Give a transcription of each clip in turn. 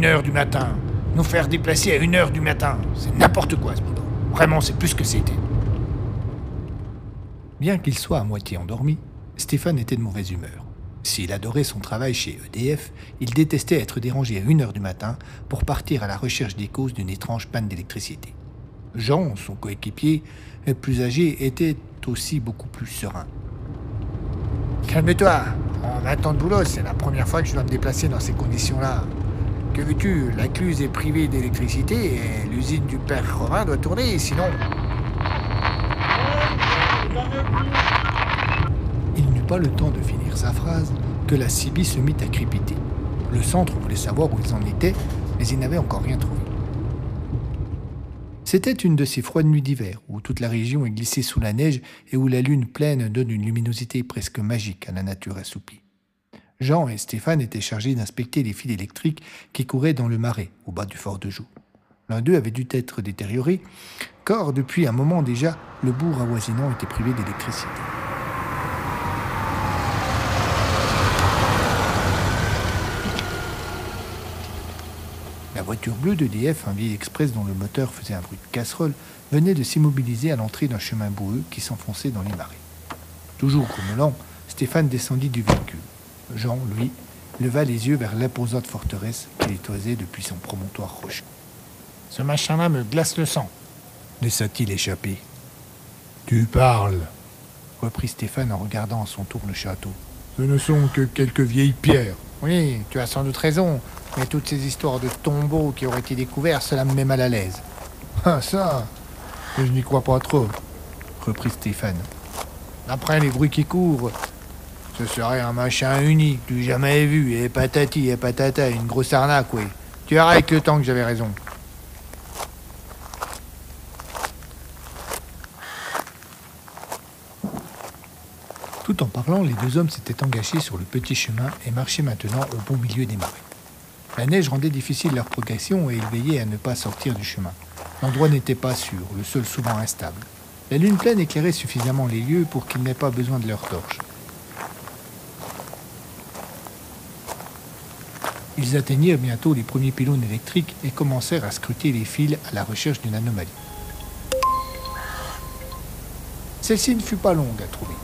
Une heure du matin. Nous faire déplacer à une heure du matin. C'est n'importe quoi ce. Vraiment, c'est plus que c'était. Bien qu'il soit à moitié endormi, Stéphane était de mauvaise humeur. S'il adorait son travail chez EDF, il détestait être dérangé à 1h du matin pour partir à la recherche des causes d'une étrange panne d'électricité. Jean, son coéquipier, plus âgé, était aussi beaucoup plus serein. Calme-toi. En 20 ans de boulot, c'est la première fois que je dois me déplacer dans ces conditions-là. Que veux-tu? La Cluse est privée d'électricité et l'usine du père Romain doit tourner, sinon. Il n'eut pas le temps de finir sa phrase que la CB se mit à crépiter. Le centre voulait savoir où ils en étaient, mais il n'avait encore rien trouvé. C'était une de ces froides nuits d'hiver où toute la région est glissée sous la neige et où la lune pleine donne une luminosité presque magique à la nature assouplie. Jean et Stéphane étaient chargés d'inspecter les fils électriques qui couraient dans le marais au bas du fort de Joux. L'un d'eux avait dû être détérioré, car depuis un moment déjà, le bourg avoisinant était privé d'électricité. La voiture bleue d'EDF, un vieil express dont le moteur faisait un bruit de casserole, venait de s'immobiliser à l'entrée d'un chemin boueux qui s'enfonçait dans les marais. Toujours grommelant, Stéphane descendit du véhicule. Jean, lui, leva les yeux vers l'imposante forteresse qu'il étoisait depuis son promontoire rocheux. Ce machin-là me glace le sang. Laissa-t-il échapper Tu parles. reprit Stéphane en regardant à son tour le château. Ce ne sont que quelques vieilles pierres. Oui, tu as sans doute raison. Mais toutes ces histoires de tombeaux qui auraient été découverts, cela me met mal à l'aise. Ah, ça Je n'y crois pas trop. reprit Stéphane. D'après les bruits qui courent, ce serait un machin unique, du jamais vu, et patati et patata, une grosse arnaque, oui. Tu avec le temps que j'avais raison. Tout en parlant, les deux hommes s'étaient engagés sur le petit chemin et marchaient maintenant au bon milieu des marais. La neige rendait difficile leur progression et ils veillaient à ne pas sortir du chemin. L'endroit n'était pas sûr, le sol souvent instable. La lune pleine éclairait suffisamment les lieux pour qu'ils n'aient pas besoin de leurs torches. Ils atteignirent bientôt les premiers pylônes électriques et commencèrent à scruter les fils à la recherche d'une anomalie. Celle-ci ne fut pas longue à trouver.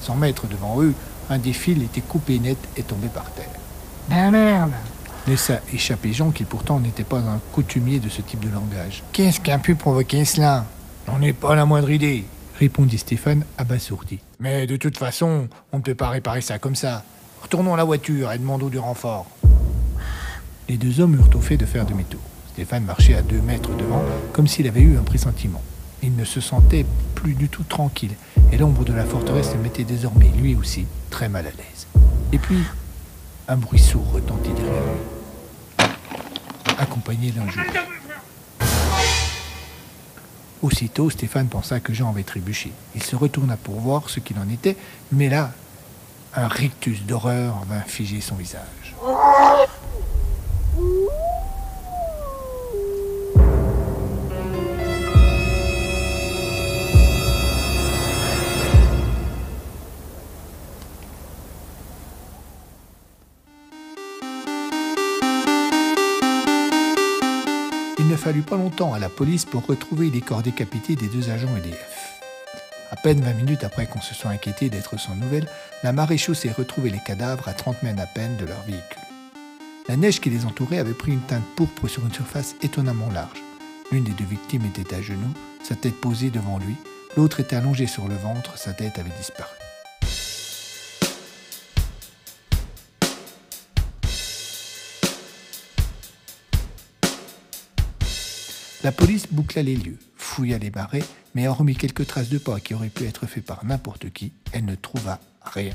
Sans mètres devant eux, un des fils était coupé net et tombé par terre. Ben merde Laissa échapper Jean qui pourtant n'était pas un coutumier de ce type de langage. Qu'est-ce qui a pu provoquer cela? J'en ai pas la moindre idée. Répondit Stéphane abasourdi. Mais de toute façon, on ne peut pas réparer ça comme ça. Retournons à la voiture et demandons du renfort. Les deux hommes eurent au fait de faire demi-tour. Stéphane marchait à deux mètres devant, comme s'il avait eu un pressentiment. Il ne se sentait plus du tout tranquille, et l'ombre de la forteresse le mettait désormais, lui aussi, très mal à l'aise. Et puis, un bruit sourd retentit derrière lui, accompagné d'un jeu. Aussitôt, Stéphane pensa que Jean avait trébuché. Il se retourna pour voir ce qu'il en était, mais là, un rictus d'horreur vint figer son visage. Pas longtemps à la police pour retrouver les corps décapités des deux agents EDF. À peine 20 minutes après qu'on se soit inquiété d'être sans nouvelles, la maréchaussée retrouvait les cadavres à 30 mètres à peine de leur véhicule. La neige qui les entourait avait pris une teinte pourpre sur une surface étonnamment large. L'une des deux victimes était à genoux, sa tête posée devant lui, l'autre était allongée sur le ventre, sa tête avait disparu. La police boucla les lieux, fouilla les marais, mais hormis quelques traces de pas qui auraient pu être faits par n'importe qui, elle ne trouva rien.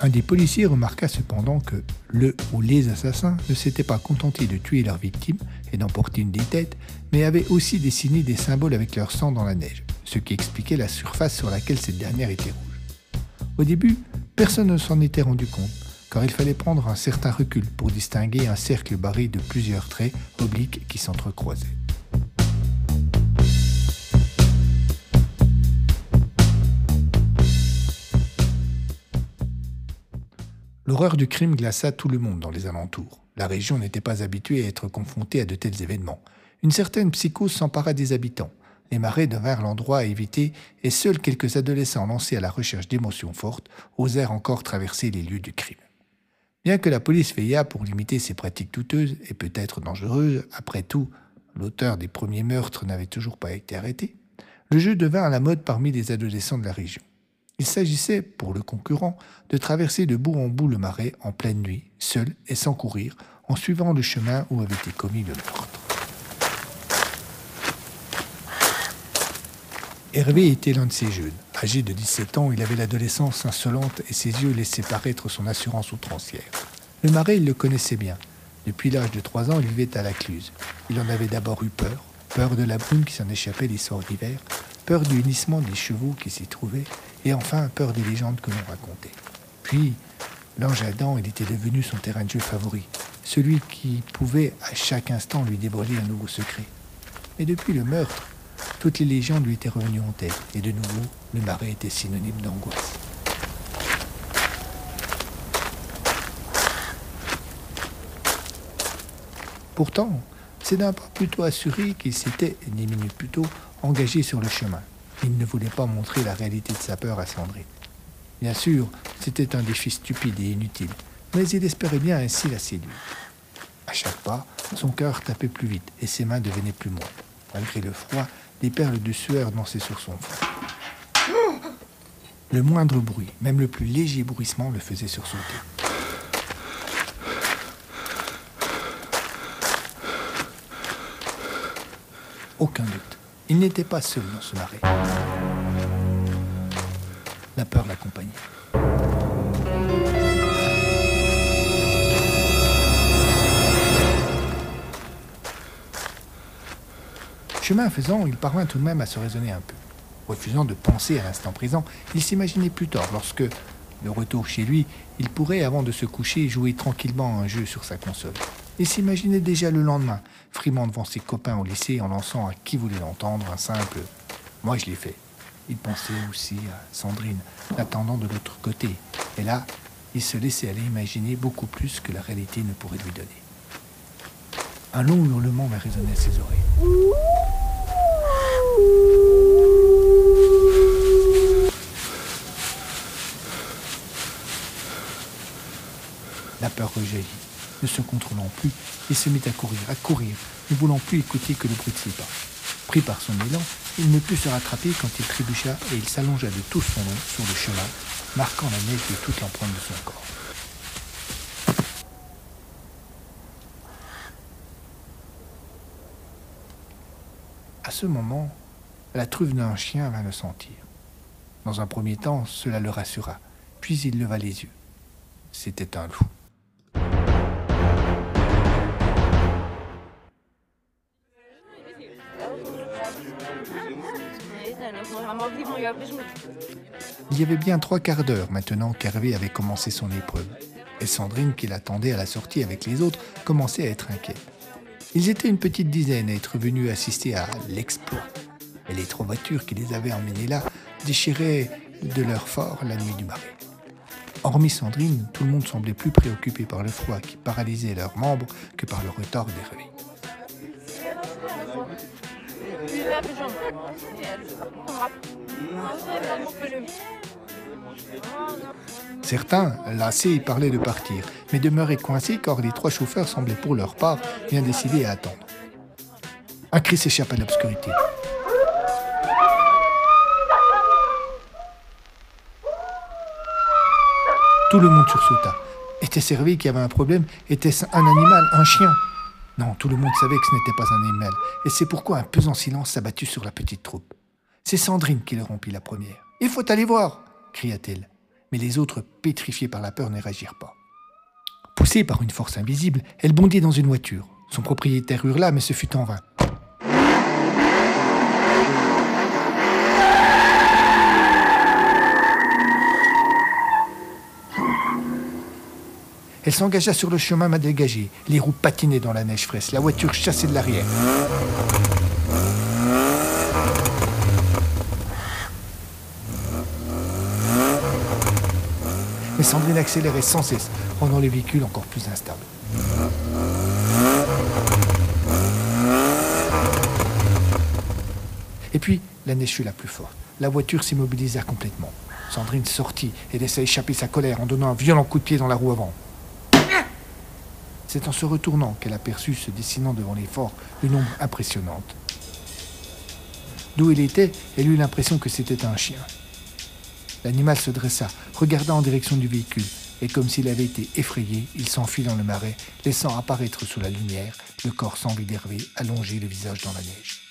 Un des policiers remarqua cependant que le ou les assassins ne s'étaient pas contentés de tuer leurs victimes et d'emporter une des têtes, mais avaient aussi dessiné des symboles avec leur sang dans la neige, ce qui expliquait la surface sur laquelle cette dernière était rouge. Au début, personne ne s'en était rendu compte, car il fallait prendre un certain recul pour distinguer un cercle barré de plusieurs traits obliques qui s'entrecroisaient. L'horreur du crime glaça tout le monde dans les alentours. La région n'était pas habituée à être confrontée à de tels événements. Une certaine psychose s'empara des habitants. Les marais devinrent l'endroit à éviter et seuls quelques adolescents lancés à la recherche d'émotions fortes osèrent encore traverser les lieux du crime. Bien que la police veillât pour limiter ces pratiques douteuses et peut-être dangereuses, après tout, l'auteur des premiers meurtres n'avait toujours pas été arrêté, le jeu devint à la mode parmi les adolescents de la région. Il s'agissait, pour le concurrent, de traverser de bout en bout le marais en pleine nuit, seul et sans courir, en suivant le chemin où avait été commis le meurtre. Hervé était l'un de ces jeunes. Âgé de 17 ans, il avait l'adolescence insolente et ses yeux laissaient paraître son assurance outrancière. Le marais, il le connaissait bien. Depuis l'âge de 3 ans, il vivait à la Cluse. Il en avait d'abord eu peur, peur de la brume qui s'en échappait les soirs d'hiver, peur du hennissement des chevaux qui s'y trouvaient, et enfin peur des légendes que l'on racontait. Puis, l'ange Adam, il était devenu son terrain de jeu favori, celui qui pouvait à chaque instant lui dévoiler un nouveau secret. Mais depuis le meurtre, toutes les légendes lui étaient revenues en tête, et de nouveau, le marais était synonyme d'angoisse. Pourtant, c'est d'un pas plutôt assuré qu'il s'était, dix minutes plus tôt, engagé sur le chemin. Il ne voulait pas montrer la réalité de sa peur à Sandrine. Bien sûr, c'était un défi stupide et inutile, mais il espérait bien ainsi la séduire. À chaque pas, son cœur tapait plus vite et ses mains devenaient plus moites. Malgré le froid, des perles de sueur dansaient sur son front. Le moindre bruit, même le plus léger bruissement, le faisait sursauter. Aucun doute. Il n'était pas seul dans ce marais. La peur l'accompagnait. Chemin faisant, il parvint tout de même à se raisonner un peu. Refusant de penser à l'instant présent, il s'imaginait plus tard, lorsque, de retour chez lui, il pourrait, avant de se coucher, jouer tranquillement un jeu sur sa console. Il s'imaginait déjà le lendemain, frimant devant ses copains au lycée en lançant à qui voulait l'entendre un simple Moi je l'ai fait. Il pensait aussi à Sandrine, l'attendant de l'autre côté. Et là, il se laissait aller imaginer beaucoup plus que la réalité ne pourrait lui donner. Un long hurlement va résonner à ses oreilles. La peur rejaillit. Ne se contrôlant plus, il se mit à courir, à courir, ne voulant plus écouter que le bruit de ses pas. Pris par son élan, il ne put se rattraper quand il trébucha et il s'allongea de tout son long sur le chemin, marquant la neige de toute l'empreinte de son corps. À ce moment, la truffe d'un chien vint le sentir. Dans un premier temps, cela le rassura, puis il leva les yeux. C'était un loup. Il y avait bien trois quarts d'heure maintenant qu'Hervé avait commencé son épreuve, et Sandrine, qui l'attendait à la sortie avec les autres, commençait à être inquiète. Ils étaient une petite dizaine à être venus assister à l'exploit, et les trois voitures qui les avaient emmenés là déchiraient de leur fort la nuit du marais. Hormis Sandrine, tout le monde semblait plus préoccupé par le froid qui paralysait leurs membres que par le retard d'Hervé. Certains, lassés, parlaient de partir, mais demeuraient coincés car les trois chauffeurs semblaient pour leur part bien décidés à attendre. Un cri s'échappe à l'obscurité. Tout le monde sursauta. Était servi qu'il y avait un problème Était-ce un animal, un chien? Non, tout le monde savait que ce n'était pas un animal, et c'est pourquoi un pesant silence s'abattit sur la petite troupe. C'est Sandrine qui le rompit la première. Il faut aller voir cria-t-elle. Mais les autres, pétrifiés par la peur, ne réagirent pas. Poussée par une force invisible, elle bondit dans une voiture. Son propriétaire hurla, mais ce fut en vain. Elle s'engagea sur le chemin mal dégagé. Les roues patinaient dans la neige fraîche. La voiture chassait de l'arrière. Mais Sandrine accélérait sans cesse, rendant les véhicules encore plus instables. Et puis, la neige fut la plus forte. La voiture s'immobilisa complètement. Sandrine sortit et laissa échapper sa colère en donnant un violent coup de pied dans la roue avant. C'est en se retournant qu'elle aperçut se dessinant devant les forts une ombre impressionnante. D'où il était, elle eut l'impression que c'était un chien. L'animal se dressa, regarda en direction du véhicule, et comme s'il avait été effrayé, il s'enfuit dans le marais, laissant apparaître sous la lumière le corps sans vie d'Hervé allongé le visage dans la neige.